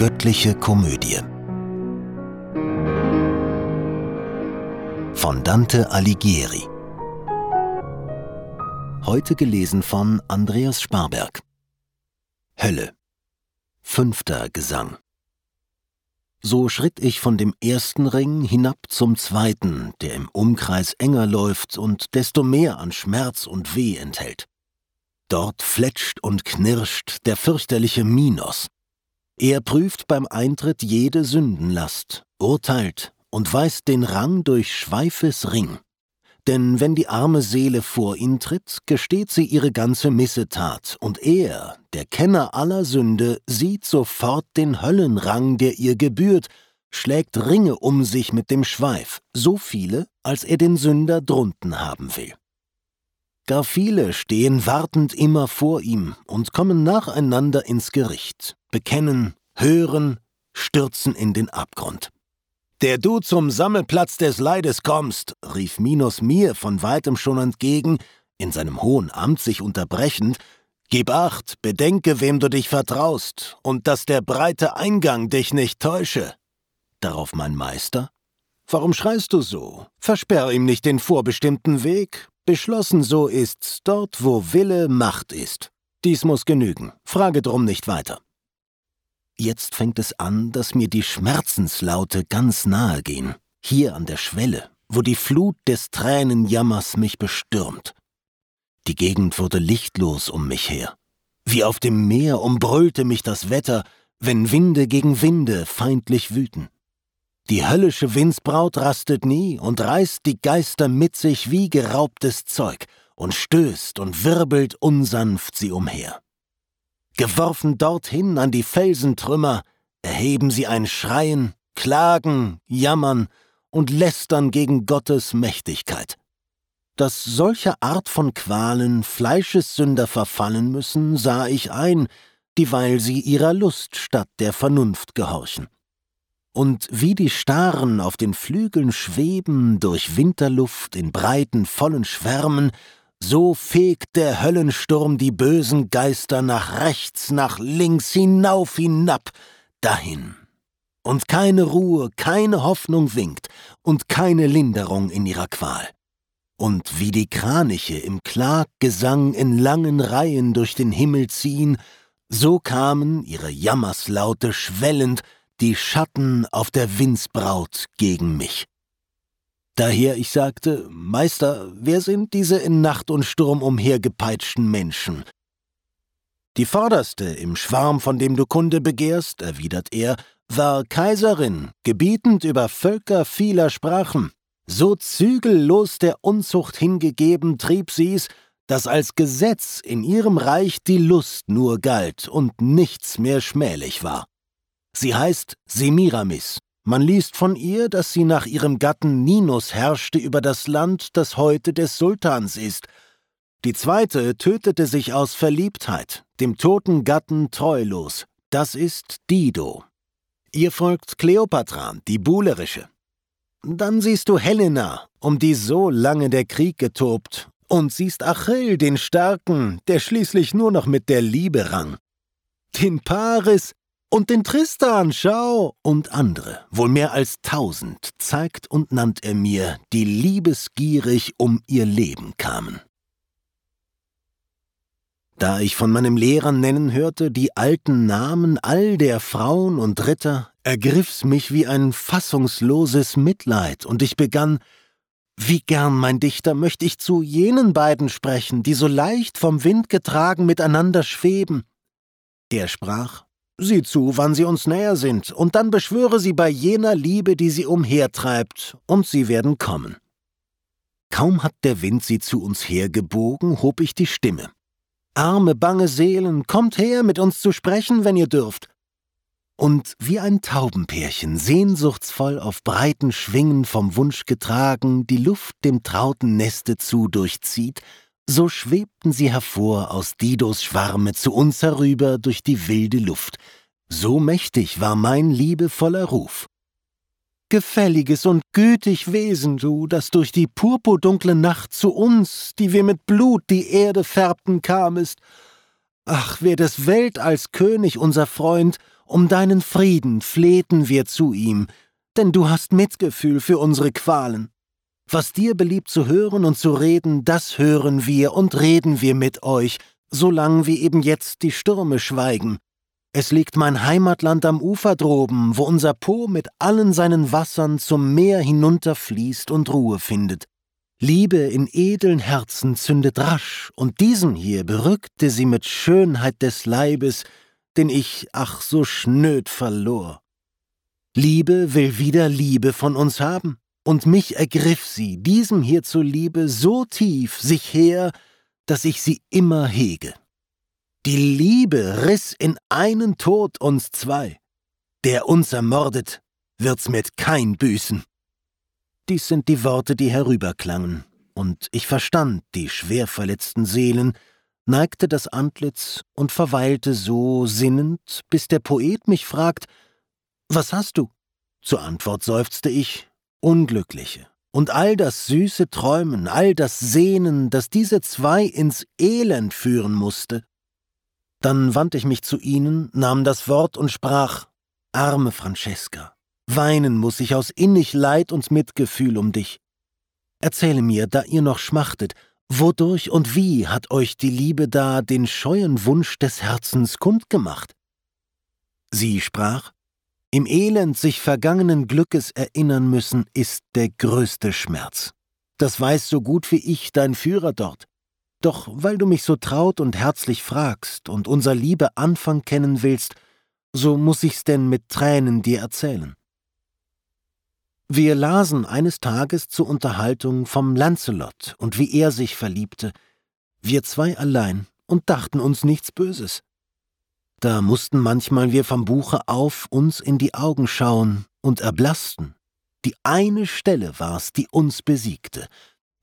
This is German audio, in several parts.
göttliche Komödie. Von Dante Alighieri. Heute gelesen von Andreas Sparberg. Hölle. Fünfter Gesang. So schritt ich von dem ersten Ring hinab zum zweiten, der im Umkreis enger läuft und desto mehr an Schmerz und Weh enthält. Dort fletscht und knirscht der fürchterliche Minos, er prüft beim Eintritt jede Sündenlast, urteilt und weist den Rang durch Schweifes Ring. Denn wenn die arme Seele vor ihn tritt, gesteht sie ihre ganze Missetat, und er, der Kenner aller Sünde, sieht sofort den Höllenrang, der ihr gebührt, schlägt Ringe um sich mit dem Schweif, so viele, als er den Sünder drunten haben will. Gar viele stehen wartend immer vor ihm und kommen nacheinander ins Gericht, bekennen, hören, stürzen in den Abgrund. Der du zum Sammelplatz des Leides kommst, rief Minos mir von weitem schon entgegen, in seinem hohen Amt sich unterbrechend, Gib acht, bedenke, wem du dich vertraust, und dass der breite Eingang dich nicht täusche. Darauf mein Meister, Warum schreist du so? Versperr ihm nicht den vorbestimmten Weg, Beschlossen so ist's, dort wo Wille Macht ist. Dies muss genügen, frage drum nicht weiter. Jetzt fängt es an, dass mir die Schmerzenslaute ganz nahe gehen, hier an der Schwelle, wo die Flut des Tränenjammers mich bestürmt. Die Gegend wurde lichtlos um mich her. Wie auf dem Meer umbrüllte mich das Wetter, wenn Winde gegen Winde feindlich wüten. Die höllische Windsbraut rastet nie und reißt die Geister mit sich wie geraubtes Zeug und stößt und wirbelt unsanft sie umher. Geworfen dorthin an die Felsentrümmer, erheben sie ein Schreien, Klagen, Jammern und Lästern gegen Gottes Mächtigkeit. Dass solche Art von Qualen Fleischessünder verfallen müssen, sah ich ein, dieweil sie ihrer Lust statt der Vernunft gehorchen und wie die Starren auf den Flügeln schweben durch Winterluft in breiten, vollen Schwärmen, so fegt der Höllensturm die bösen Geister nach rechts, nach links, hinauf, hinab, dahin. Und keine Ruhe, keine Hoffnung winkt und keine Linderung in ihrer Qual. Und wie die Kraniche im Klaggesang in langen Reihen durch den Himmel ziehen, so kamen ihre Jammerslaute schwellend die Schatten auf der Windsbraut gegen mich. Daher ich sagte, Meister, wer sind diese in Nacht und Sturm umhergepeitschten Menschen? Die vorderste im Schwarm, von dem du Kunde begehrst, erwidert er, war Kaiserin, gebietend über Völker vieler Sprachen. So zügellos der Unzucht hingegeben trieb sie's, dass als Gesetz in ihrem Reich die Lust nur galt und nichts mehr schmählich war. Sie heißt Semiramis. Man liest von ihr, dass sie nach ihrem Gatten Ninus herrschte über das Land, das heute des Sultans ist. Die zweite tötete sich aus Verliebtheit, dem toten Gatten treulos. Das ist Dido. Ihr folgt Kleopatra, die buhlerische. Dann siehst du Helena, um die so lange der Krieg getobt, und siehst Achill, den Starken, der schließlich nur noch mit der Liebe rang. Den Paris, und den Tristan, schau! Und andere, wohl mehr als tausend, zeigt und nannt er mir, die liebesgierig um ihr Leben kamen. Da ich von meinem Lehrer nennen hörte die alten Namen all der Frauen und Ritter, ergriff's mich wie ein fassungsloses Mitleid, und ich begann, wie gern, mein Dichter, möchte ich zu jenen beiden sprechen, die so leicht vom Wind getragen miteinander schweben. Er sprach, Sieh zu, wann sie uns näher sind, und dann beschwöre sie bei jener Liebe, die sie umhertreibt, und sie werden kommen. Kaum hat der Wind sie zu uns hergebogen, hob ich die Stimme. Arme, bange Seelen, kommt her, mit uns zu sprechen, wenn ihr dürft. Und wie ein Taubenpärchen, sehnsuchtsvoll auf breiten Schwingen vom Wunsch getragen, die Luft dem trauten Neste zu durchzieht, so schwebten sie hervor aus Didos Schwarme zu uns herüber durch die wilde Luft. So mächtig war mein liebevoller Ruf. Gefälliges und gütig Wesen du, das durch die purpurdunkle Nacht zu uns, die wir mit Blut die Erde färbten, kamest. Ach, wär des Weltalls König unser Freund, um deinen Frieden flehten wir zu ihm, denn du hast Mitgefühl für unsere Qualen. Was dir beliebt zu hören und zu reden, das hören wir und reden wir mit euch, solang wie eben jetzt die Stürme schweigen. Es liegt mein Heimatland am Ufer droben, wo unser Po mit allen seinen Wassern zum Meer hinunterfließt und Ruhe findet. Liebe in edeln Herzen zündet rasch, und diesen hier berückte sie mit Schönheit des Leibes, den ich ach so schnöd verlor. Liebe will wieder Liebe von uns haben, und mich ergriff sie, diesem hier zuliebe, so tief sich her, dass ich sie immer hege. Die Liebe riss in einen Tod uns zwei. Der uns ermordet, wird's mit kein büßen. Dies sind die Worte, die herüberklangen, und ich verstand die schwer verletzten Seelen, neigte das Antlitz und verweilte so sinnend, bis der Poet mich fragt, was hast du? Zur Antwort seufzte ich, Unglückliche. Und all das süße Träumen, all das Sehnen, das diese zwei ins Elend führen musste, dann wandte ich mich zu ihnen, nahm das Wort und sprach Arme Francesca, weinen muss ich aus innig Leid und Mitgefühl um dich. Erzähle mir, da ihr noch schmachtet, wodurch und wie hat euch die Liebe da den scheuen Wunsch des Herzens kundgemacht? Sie sprach Im Elend sich vergangenen Glückes erinnern müssen, ist der größte Schmerz. Das weiß so gut wie ich dein Führer dort. Doch weil du mich so traut und herzlich fragst und unser Liebe Anfang kennen willst, so muss ich's denn mit Tränen dir erzählen. Wir lasen eines Tages zur Unterhaltung vom Lancelot und wie er sich verliebte, wir zwei allein und dachten uns nichts Böses. Da mussten manchmal wir vom Buche auf uns in die Augen schauen und erblassten. Die eine Stelle war's, die uns besiegte,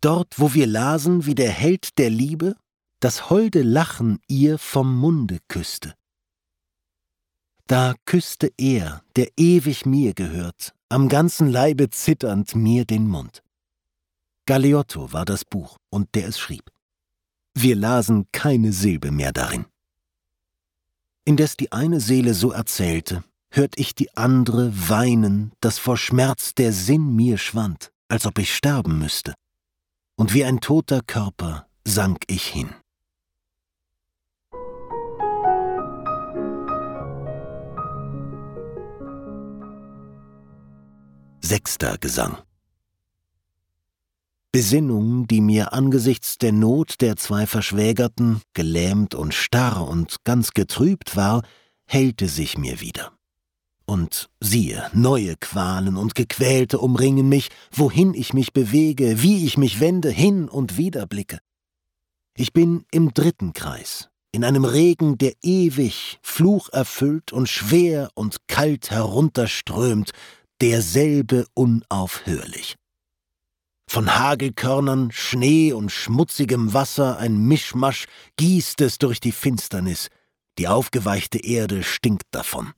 dort wo wir lasen, wie der Held der Liebe das holde Lachen ihr vom Munde küsste. Da küsste er, der ewig mir gehört, am ganzen Leibe zitternd mir den Mund. Galeotto war das Buch und der es schrieb. Wir lasen keine Silbe mehr darin. Indes die eine Seele so erzählte, hört ich die andere weinen, dass vor Schmerz der Sinn mir schwand, als ob ich sterben müsste und wie ein toter Körper sank ich hin. Sechster Gesang Besinnung, die mir angesichts der Not der zwei Verschwägerten, gelähmt und starr und ganz getrübt war, hellte sich mir wieder. Und siehe, neue Qualen und Gequälte umringen mich, wohin ich mich bewege, wie ich mich wende, hin und wieder blicke. Ich bin im dritten Kreis, in einem Regen, der ewig, flucherfüllt und schwer und kalt herunterströmt, derselbe unaufhörlich. Von Hagelkörnern, Schnee und schmutzigem Wasser ein Mischmasch gießt es durch die Finsternis, die aufgeweichte Erde stinkt davon.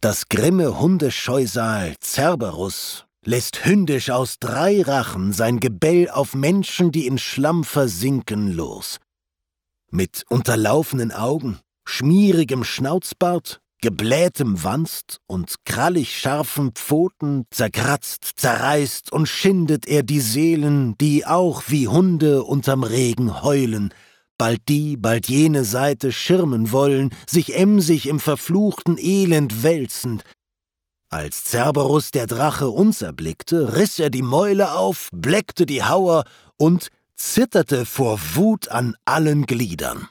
Das grimme Hundescheusal Cerberus lässt hündisch aus drei Rachen sein Gebell auf Menschen, die in Schlamm versinken, los. Mit unterlaufenen Augen, schmierigem Schnauzbart, geblähtem Wanst und krallig scharfen Pfoten zerkratzt, zerreißt und schindet er die Seelen, die auch wie Hunde unterm Regen heulen, bald die, bald jene Seite schirmen wollen, sich emsig im verfluchten Elend wälzend. Als Cerberus der Drache uns erblickte, riss er die Mäule auf, bleckte die Hauer und zitterte vor Wut an allen Gliedern.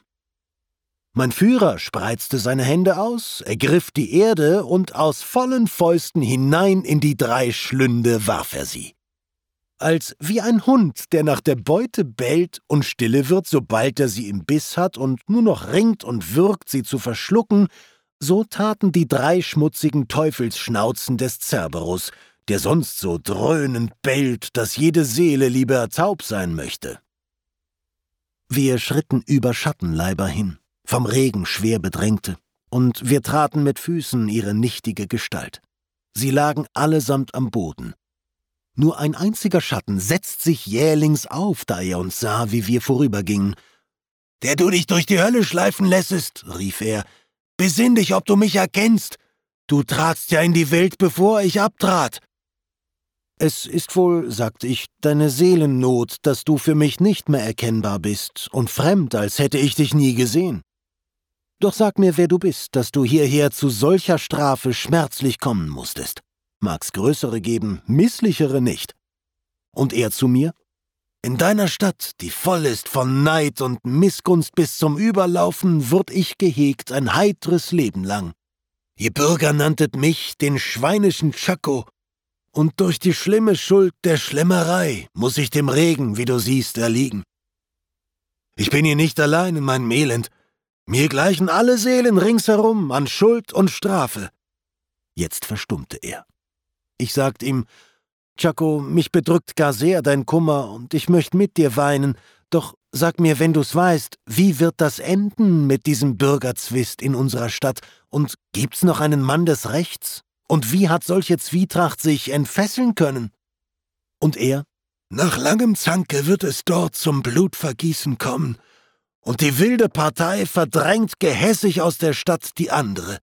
Mein Führer spreizte seine Hände aus, ergriff die Erde und aus vollen Fäusten hinein in die drei Schlünde warf er sie als wie ein Hund, der nach der Beute bellt und stille wird, sobald er sie im Biss hat und nur noch ringt und wirkt, sie zu verschlucken, so taten die drei schmutzigen Teufelsschnauzen des Cerberus, der sonst so dröhnend bellt, dass jede Seele lieber taub sein möchte. Wir schritten über Schattenleiber hin, vom Regen schwer bedrängte, und wir traten mit Füßen ihre nichtige Gestalt. Sie lagen allesamt am Boden, nur ein einziger Schatten setzt sich jählings auf, da er uns sah, wie wir vorübergingen. der du dich durch die Hölle schleifen lässest, rief er, besinn dich, ob du mich erkennst. Du tratst ja in die Welt, bevor ich abtrat. Es ist wohl, sagte ich, deine Seelennot, dass du für mich nicht mehr erkennbar bist und fremd, als hätte ich dich nie gesehen. Doch sag mir, wer du bist, dass du hierher zu solcher Strafe schmerzlich kommen musstest. Mag's größere geben, misslichere nicht. Und er zu mir? In deiner Stadt, die voll ist von Neid und Missgunst bis zum Überlaufen, würd ich gehegt ein heitres Leben lang. Ihr Bürger nanntet mich den schweinischen Chaco, und durch die schlimme Schuld der Schlemmerei muss ich dem Regen, wie du siehst, erliegen. Ich bin hier nicht allein in meinem Elend, mir gleichen alle Seelen ringsherum an Schuld und Strafe. Jetzt verstummte er. Ich sagte ihm, Chaco, mich bedrückt gar sehr dein Kummer und ich möchte mit dir weinen, doch sag mir, wenn du's weißt, wie wird das enden mit diesem Bürgerzwist in unserer Stadt und gibt's noch einen Mann des Rechts? Und wie hat solche Zwietracht sich entfesseln können? Und er? Nach langem Zanke wird es dort zum Blutvergießen kommen, und die wilde Partei verdrängt gehässig aus der Stadt die andere.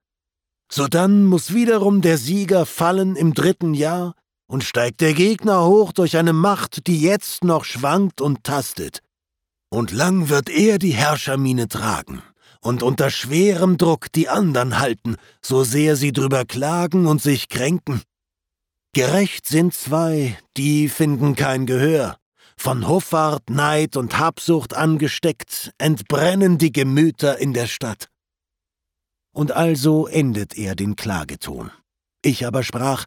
Sodann muss wiederum der Sieger fallen im dritten Jahr und steigt der Gegner hoch durch eine Macht, die jetzt noch schwankt und tastet. Und lang wird er die Herrschermine tragen und unter schwerem Druck die andern halten, so sehr sie drüber klagen und sich kränken. Gerecht sind zwei, die finden kein Gehör. Von Hoffart, Neid und Habsucht angesteckt, entbrennen die Gemüter in der Stadt. Und also endet er den Klageton. Ich aber sprach,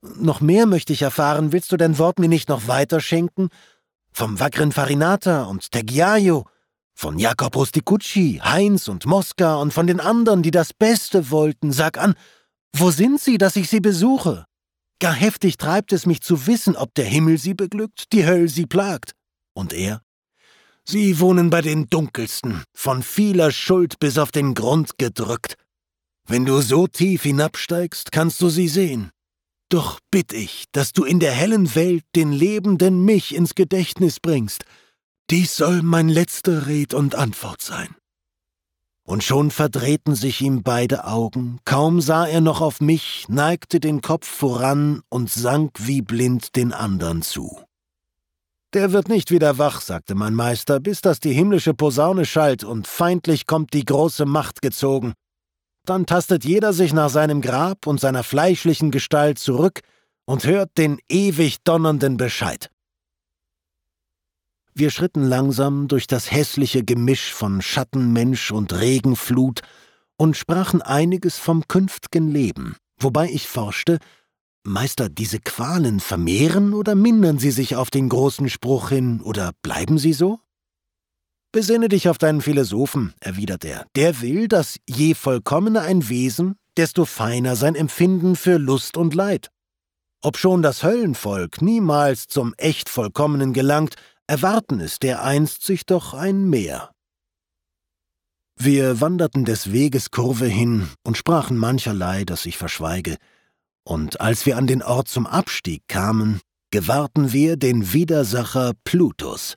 noch mehr möchte ich erfahren, willst du dein Wort mir nicht noch weiter schenken? Vom wackeren Farinata und Tegiaio, von Jakob Rusticucci, Heinz und Mosca und von den anderen, die das Beste wollten, sag an, wo sind sie, dass ich sie besuche? Gar heftig treibt es mich zu wissen, ob der Himmel sie beglückt, die Höll sie plagt. Und er? Sie wohnen bei den Dunkelsten, von vieler Schuld bis auf den Grund gedrückt. Wenn du so tief hinabsteigst, kannst du sie sehen. Doch bitt ich, dass du in der hellen Welt den lebenden mich ins Gedächtnis bringst. Dies soll mein letzter Red und Antwort sein. Und schon verdrehten sich ihm beide Augen, kaum sah er noch auf mich, neigte den Kopf voran und sank wie blind den andern zu. Der wird nicht wieder wach, sagte mein Meister, bis das die himmlische Posaune schallt und feindlich kommt die große Macht gezogen. Dann tastet jeder sich nach seinem Grab und seiner fleischlichen Gestalt zurück und hört den ewig donnernden Bescheid. Wir schritten langsam durch das hässliche Gemisch von Schattenmensch und Regenflut und sprachen einiges vom künftigen Leben, wobei ich forschte, Meister, diese Qualen vermehren oder mindern sie sich auf den großen Spruch hin, oder bleiben sie so? Besinne dich auf deinen Philosophen, erwidert er. Der will, dass je vollkommener ein Wesen, desto feiner sein Empfinden für Lust und Leid. Obschon das Höllenvolk niemals zum echt Vollkommenen gelangt, erwarten es dereinst sich doch ein Meer. Wir wanderten des Weges Kurve hin und sprachen mancherlei, das ich verschweige, und als wir an den Ort zum Abstieg kamen, gewahrten wir den Widersacher Plutus.